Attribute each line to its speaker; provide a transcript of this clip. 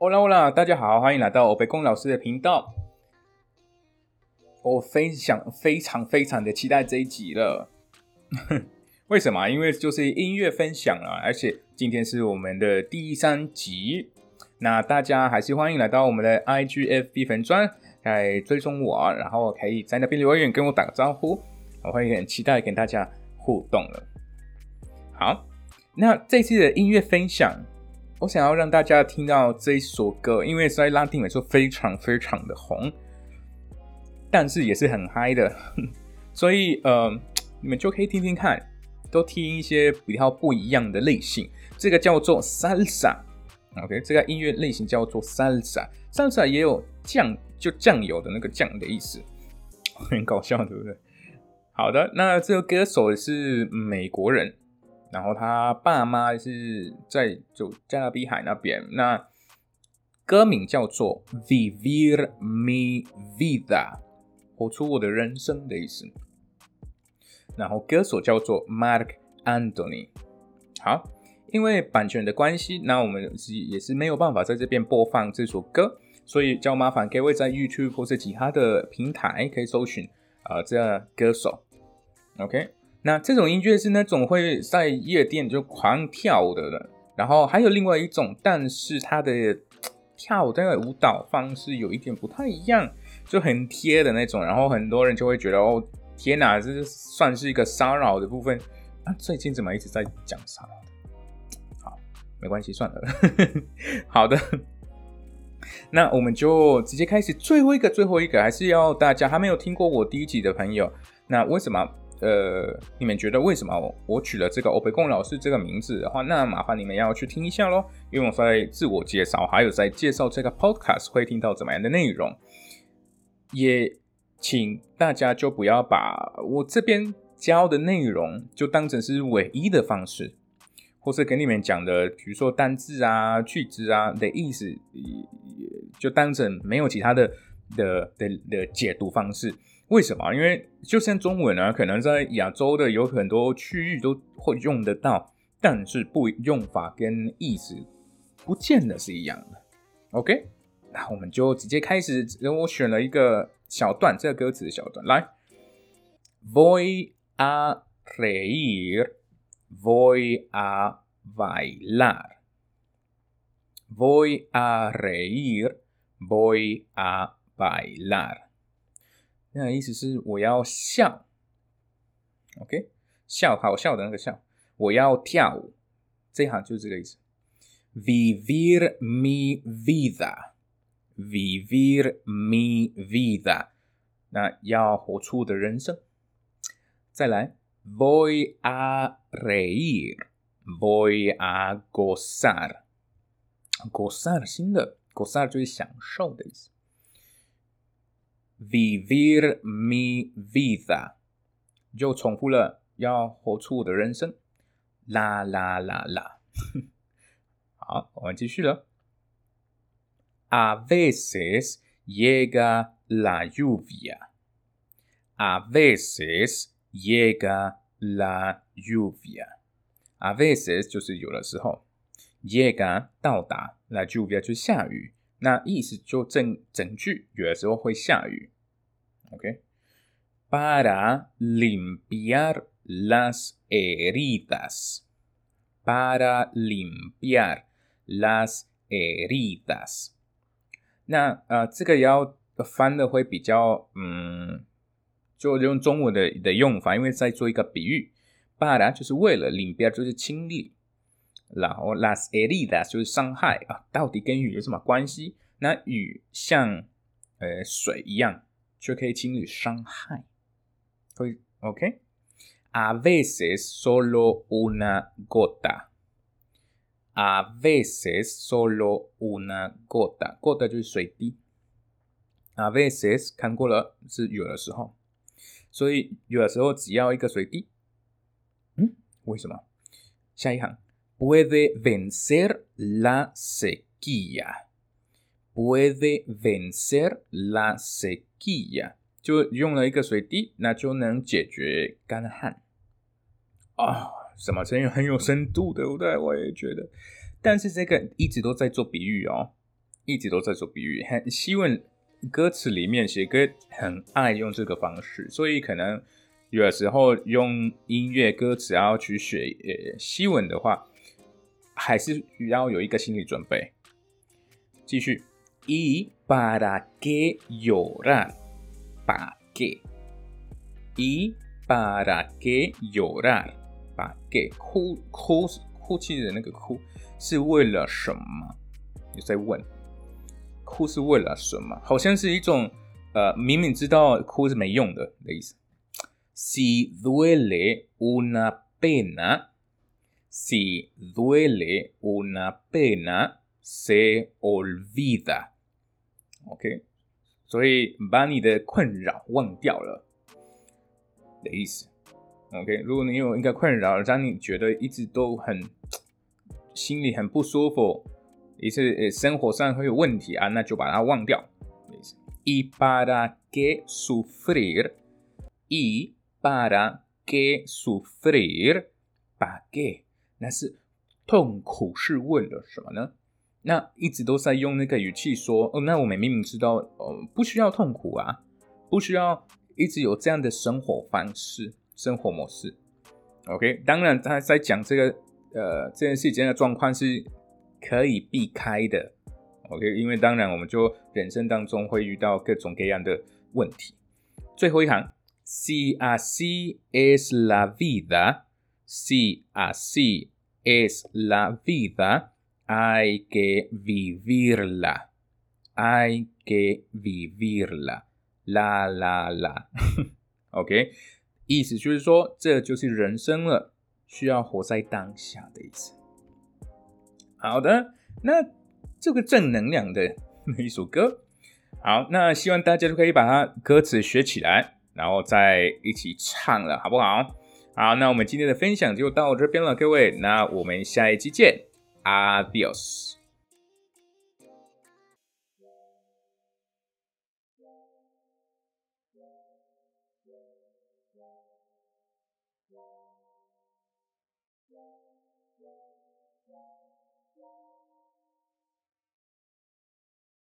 Speaker 1: 欧啦欧啦，大家好，欢迎来到欧北宫老师的频道。我非常非常非常的期待这一集了。为什么？因为就是音乐分享了，而且今天是我们的第三集。那大家还是欢迎来到我们的 IGFB 粉专来追踪我，然后可以在那边留言跟我打个招呼。我会很期待跟大家互动了。好，那这次的音乐分享。我想要让大家听到这一首歌，因为在拉丁美洲非常非常的红，但是也是很嗨的，所以呃，你们就可以听听看，都听一些比较不一样的类型。这个叫做 salsa，OK，这个音乐类型叫做 salsa，salsa 也有酱，就酱油的那个酱的意思，很搞笑，对不对？好的，那这个歌手是美国人。然后他爸妈是在就加勒比海那边。那歌名叫做《Vivir mi vida》，活出我的人生的意思。然后歌手叫做 Mark Anthony。好，因为版权的关系，那我们是也是没有办法在这边播放这首歌，所以就麻烦各位在 YouTube 或者其他的平台可以搜寻啊这歌手。OK。那这种音乐是那种会在夜店就狂跳的，然后还有另外一种，但是它的跳舞的舞蹈方式有一点不太一样，就很贴的那种，然后很多人就会觉得哦，天哪，这是算是一个骚扰的部分啊！最近怎么一直在讲骚扰？好，没关系，算了。好的，那我们就直接开始最后一个，最后一个还是要大家还没有听过我第一集的朋友，那为什么？呃，你们觉得为什么我取了这个欧培贡老师这个名字的话，那麻烦你们要去听一下喽，因为我在自我介绍，还有在介绍这个 podcast 会听到怎么样的内容，也请大家就不要把我这边教的内容就当成是唯一的方式，或是跟你们讲的，比如说单字啊、句子啊的意思，就当成没有其他的的的的解读方式。为什么？因为就像中文啊，可能在亚洲的有很多区域都会用得到，但是不用法跟意思不见得是一样的。OK，那我们就直接开始。我选了一个小段，这个歌词的小段，来：Voy a reír，voy a bailar，voy a reír，voy a bailar。那意思是我要笑，OK，笑好笑的那个笑，我要跳舞，这一行就是这个意思。Vivir mi vida，Vivir mi vida，那要活出的人生。再来，Voy a reír，Voy a gozar，gozar 新的，gozar 就是享受的意思。Vivir mi vida，就重复了，要活出我的人生。啦啦啦啦，好，我们继续了。A veces llega la lluvia. A veces llega la lluvia. A veces 就是有的时候，llega 到达，la lluvia 就下雨。那意思就整整句有的时候会下雨，OK？Para limpiar las heridas，para limpiar las heridas。那呃，这个要翻的会比较嗯，就用中文的的用法，因为在做一个比喻，para 就是为了，limpiar 就是清理。然后 las heridas 就是伤害啊，到底跟雨有什么关系？那雨像呃水一样，就可以清理伤害。会 OK？A veces solo una gota，a veces solo una gota，gota 就是水滴。A veces 看过了是有的时候，所以有的时候只要一个水滴。嗯，为什么？下一行。Puede vencer la sequía. Puede vencer la sequía，就用了一个水滴，那就能解决干旱。啊，什么声音很有深度，对不对？我也觉得。但是这个一直都在做比喻哦，一直都在做比喻，很希文歌词里面写歌很爱用这个方式，所以可能有时候用音乐歌词要去学呃西文的话，还是需要有一个心理准备。继续，y para qué llorar？para qué？y para qué llorar？para qué？哭哭哭泣的那个哭是为了什么？你在问。哭是为了什么？好像是一种呃，明明知道哭是没用的的意思。Si duele una pena, si duele una pena, se olvida. OK，所以把你的困扰忘掉了的意思。OK，如果你有一个困扰，让你觉得一直都很心里很不舒服。也是生活上会有问题啊，那就把它忘掉。Y para qué sufrir? Y para qué sufrir? ¿Para qué? 那是痛苦是为了什么呢？那一直都在用那个语气说，哦，那我们明明知道，哦，不需要痛苦啊，不需要一直有这样的生活方式、生活模式。OK，当然他在讲这个呃这件事情的状况是。可以避开的，OK，因为当然我们就人生当中会遇到各种各样的问题。最后一行，Si así es la vida，Si así es la vida，hay que vivirla，hay que vivirla，la la la，OK，意思就是说这就是人生了，需要活在当下的意思。好的，那这个正能量的一首歌，好，那希望大家都可以把它歌词学起来，然后再一起唱了，好不好？好，那我们今天的分享就到这边了，各位，那我们下一期见，Adios。